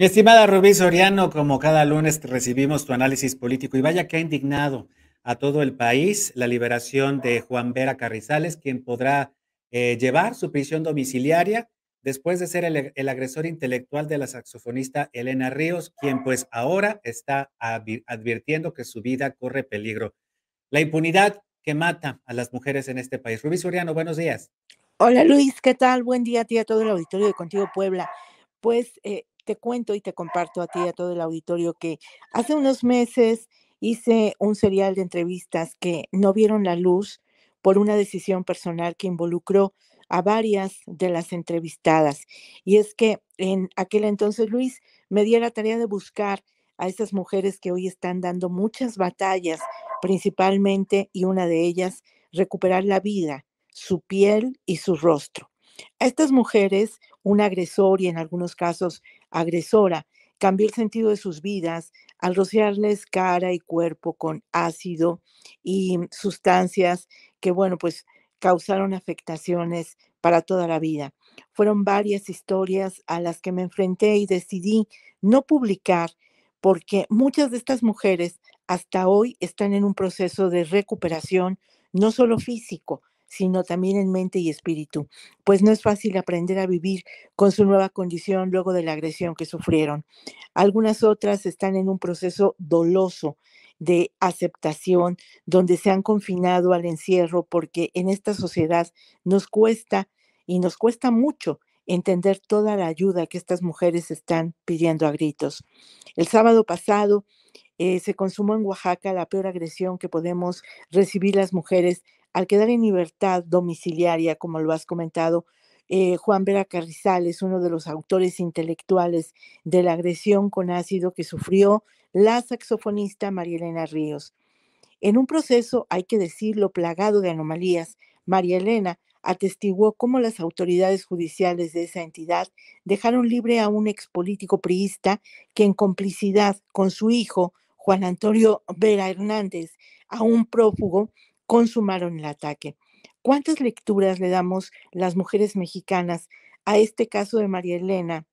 Mi estimada Rubí Soriano, como cada lunes recibimos tu análisis político y vaya que ha indignado a todo el país la liberación de Juan Vera Carrizales, quien podrá eh, llevar su prisión domiciliaria después de ser el, agresor intelectual de la saxofonista Elena Ríos, quien pues ahora está advirtiendo que su vida corre peligro. La impunidad que mata a las mujeres en este país. Rubí Soriano, buenos días. Hola Luis, ¿qué tal? Buen día a ti, a todo el auditorio de Contigo Puebla. Pues eh, te cuento y te comparto a ti, a todo el auditorio, que hace unos meses hice un serial de entrevistas que no vieron la luz por una decisión personal que involucró a varias de las entrevistadas. Y es que en aquel entonces, Luis, me di la tarea de buscar a esas mujeres que hoy están dando muchas batallas, principalmente, y una de ellas, recuperar la vida, su piel y su rostro. A estas mujeres, un agresor y en algunos casos agresora cambió el sentido de sus vidas al rociarles cara y cuerpo con ácido y sustancias que, bueno, pues causaron afectaciones para toda la vida. Fueron varias historias a las que me enfrenté y decidí no publicar porque muchas de estas mujeres hasta hoy están en un proceso de recuperación, no solo físico, sino también en mente y espíritu, pues no es fácil aprender a vivir con su nueva condición luego de la agresión que sufrieron. Algunas otras están en un proceso doloso de aceptación, donde se han confinado al encierro, porque en esta sociedad nos cuesta y nos cuesta mucho entender toda la ayuda que estas mujeres están pidiendo a gritos. El sábado pasado eh, se consumó en Oaxaca la peor agresión que podemos recibir las mujeres al quedar en libertad domiciliaria, como lo has comentado, eh, Juan Vera Carrizales, uno de los autores intelectuales de la agresión con ácido que sufrió la saxofonista María Elena Ríos. En un proceso, hay que decirlo, plagado de anomalías, María Elena atestiguó cómo las autoridades judiciales de esa entidad dejaron libre a un expolítico priista que en complicidad con su hijo, Juan Antonio Vera Hernández, a un prófugo, consumaron el ataque. ¿Cuántas lecturas le damos las mujeres mexicanas a este caso de María Elena,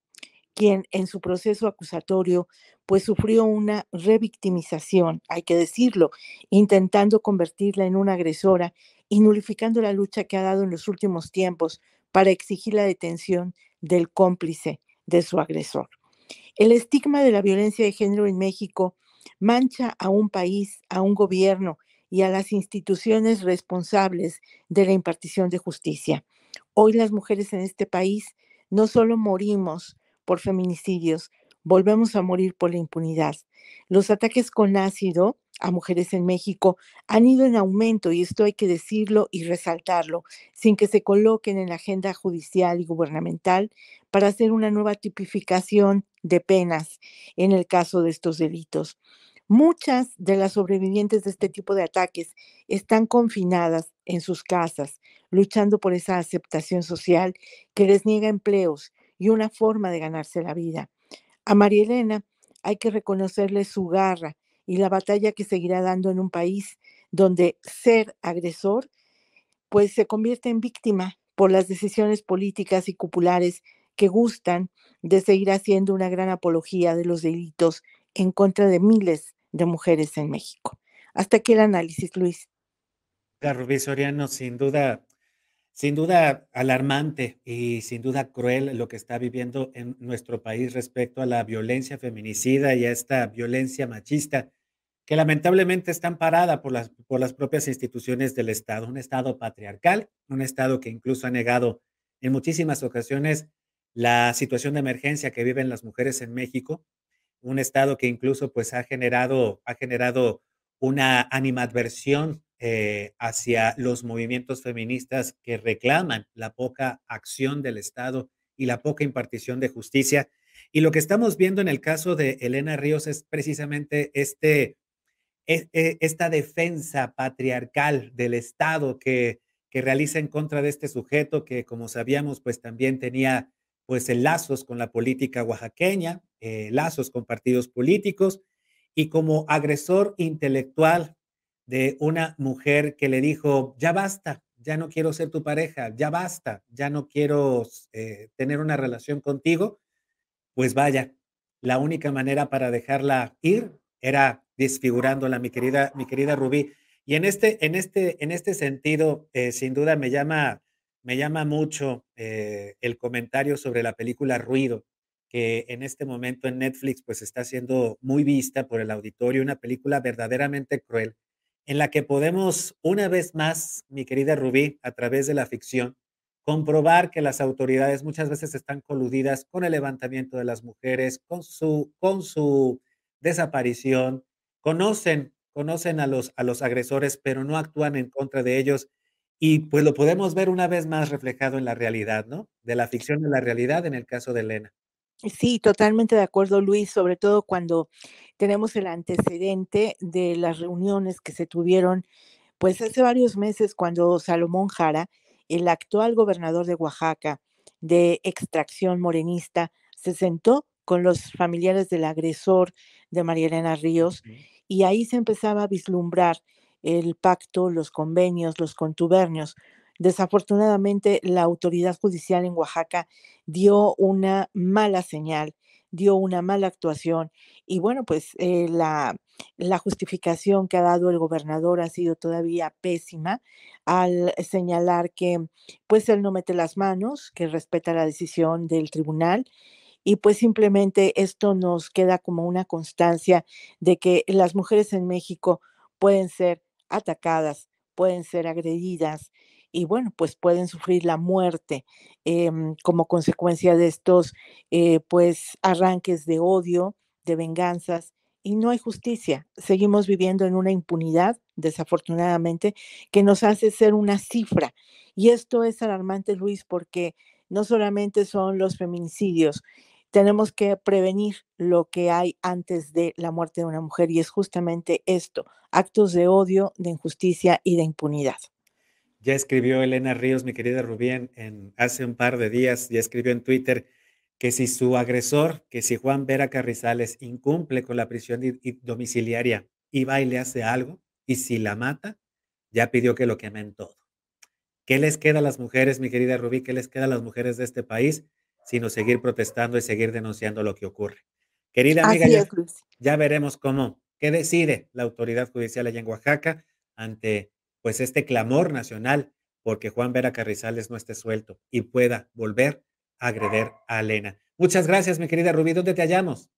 quien en su proceso acusatorio pues sufrió una revictimización, hay que decirlo, intentando convertirla en una agresora y nulificando la lucha que ha dado en los últimos tiempos para exigir la detención del cómplice de su agresor. El estigma de la violencia de género en México mancha a un país, a un gobierno y a las instituciones responsables de la impartición de justicia. Hoy las mujeres en este país no solo morimos por feminicidios, volvemos a morir por la impunidad. Los ataques con ácido a mujeres en México han ido en aumento y esto hay que decirlo y resaltarlo, sin que se coloquen en la agenda judicial y gubernamental para hacer una nueva tipificación de penas en el caso de estos delitos. Muchas de las sobrevivientes de este tipo de ataques están confinadas en sus casas, luchando por esa aceptación social que les niega empleos y una forma de ganarse la vida. A María Elena hay que reconocerle su garra y la batalla que seguirá dando en un país donde ser agresor pues se convierte en víctima por las decisiones políticas y cupulares que gustan de seguir haciendo una gran apología de los delitos en contra de miles de mujeres en México. Hasta aquí el análisis, Luis. Rubí Soriano, sin duda, sin duda alarmante y sin duda cruel lo que está viviendo en nuestro país respecto a la violencia feminicida y a esta violencia machista que lamentablemente está amparada por las, por las propias instituciones del Estado, un Estado patriarcal, un Estado que incluso ha negado en muchísimas ocasiones la situación de emergencia que viven las mujeres en México un estado que incluso pues ha generado, ha generado una animadversión eh, hacia los movimientos feministas que reclaman la poca acción del Estado y la poca impartición de justicia. Y lo que estamos viendo en el caso de Elena Ríos es precisamente este, e, e, esta defensa patriarcal del Estado que, que realiza en contra de este sujeto que, como sabíamos, pues también tenía pues lazos con la política oaxaqueña, eh, lazos con partidos políticos y como agresor intelectual de una mujer que le dijo, ya basta, ya no quiero ser tu pareja, ya basta, ya no quiero eh, tener una relación contigo, pues vaya, la única manera para dejarla ir era desfigurándola, mi querida, mi querida Rubí. Y en este, en este, en este sentido, eh, sin duda me llama, me llama mucho eh, el comentario sobre la película Ruido, que en este momento en Netflix pues está siendo muy vista por el auditorio, una película verdaderamente cruel, en la que podemos una vez más, mi querida Rubí, a través de la ficción, comprobar que las autoridades muchas veces están coludidas con el levantamiento de las mujeres, con su, con su desaparición, conocen, conocen a los, a los agresores, pero no actúan en contra de ellos. Y pues lo podemos ver una vez más reflejado en la realidad, ¿no? De la ficción a la realidad en el caso de Elena. Sí, totalmente de acuerdo, Luis, sobre todo cuando tenemos el antecedente de las reuniones que se tuvieron, pues hace varios meses cuando Salomón Jara, el actual gobernador de Oaxaca, de extracción morenista, se sentó con los familiares del agresor de María Elena Ríos y ahí se empezaba a vislumbrar el pacto, los convenios, los contubernios. Desafortunadamente, la autoridad judicial en Oaxaca dio una mala señal, dio una mala actuación y bueno, pues eh, la, la justificación que ha dado el gobernador ha sido todavía pésima al señalar que pues él no mete las manos, que respeta la decisión del tribunal y pues simplemente esto nos queda como una constancia de que las mujeres en México pueden ser atacadas, pueden ser agredidas y bueno, pues pueden sufrir la muerte em, como consecuencia de estos eh, pues arranques de odio, de venganzas y no hay justicia. Seguimos viviendo en una impunidad, desafortunadamente, que nos hace ser una cifra. Y esto es alarmante, Luis, porque no solamente son los feminicidios, tenemos que prevenir lo que hay antes de la muerte de una mujer y es justamente esto, actos de odio, de injusticia y de impunidad. Ya escribió Elena Ríos, mi querida en- hace un par de días, ya escribió en Twitter que si su agresor, que si Juan Vera Carrizales incumple con la prisión domiciliaria y va y le hace algo, y si la mata, ya pidió que lo quemen todo. ¿Qué les queda a las mujeres, mi querida Rubí? ¿Qué les queda a las mujeres de este país? Sino seguir protestando y seguir denunciando lo que ocurre. Querida amiga, ya, ya veremos cómo, qué decide la autoridad judicial allá en Oaxaca ante pues este clamor nacional porque Juan Vera Carrizales no esté suelto y pueda volver a agredir a Elena. Muchas gracias, mi querida Rubí. ¿Dónde te hallamos?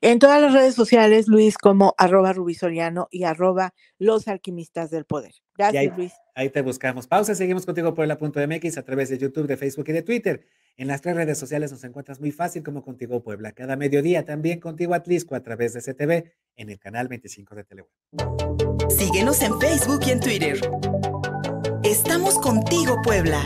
En todas las redes sociales, Luis, como arroba rubisoriano y arroba los alquimistas del poder. Ahí, Gracias, Luis. ahí te buscamos. Pausa, seguimos contigo por la.mx a través de YouTube, de Facebook y de Twitter. En las tres redes sociales nos encuentras muy fácil como Contigo Puebla. Cada mediodía también Contigo Atlisco a través de CTV en el canal 25 de Teleweb. Síguenos en Facebook y en Twitter. Estamos contigo, Puebla.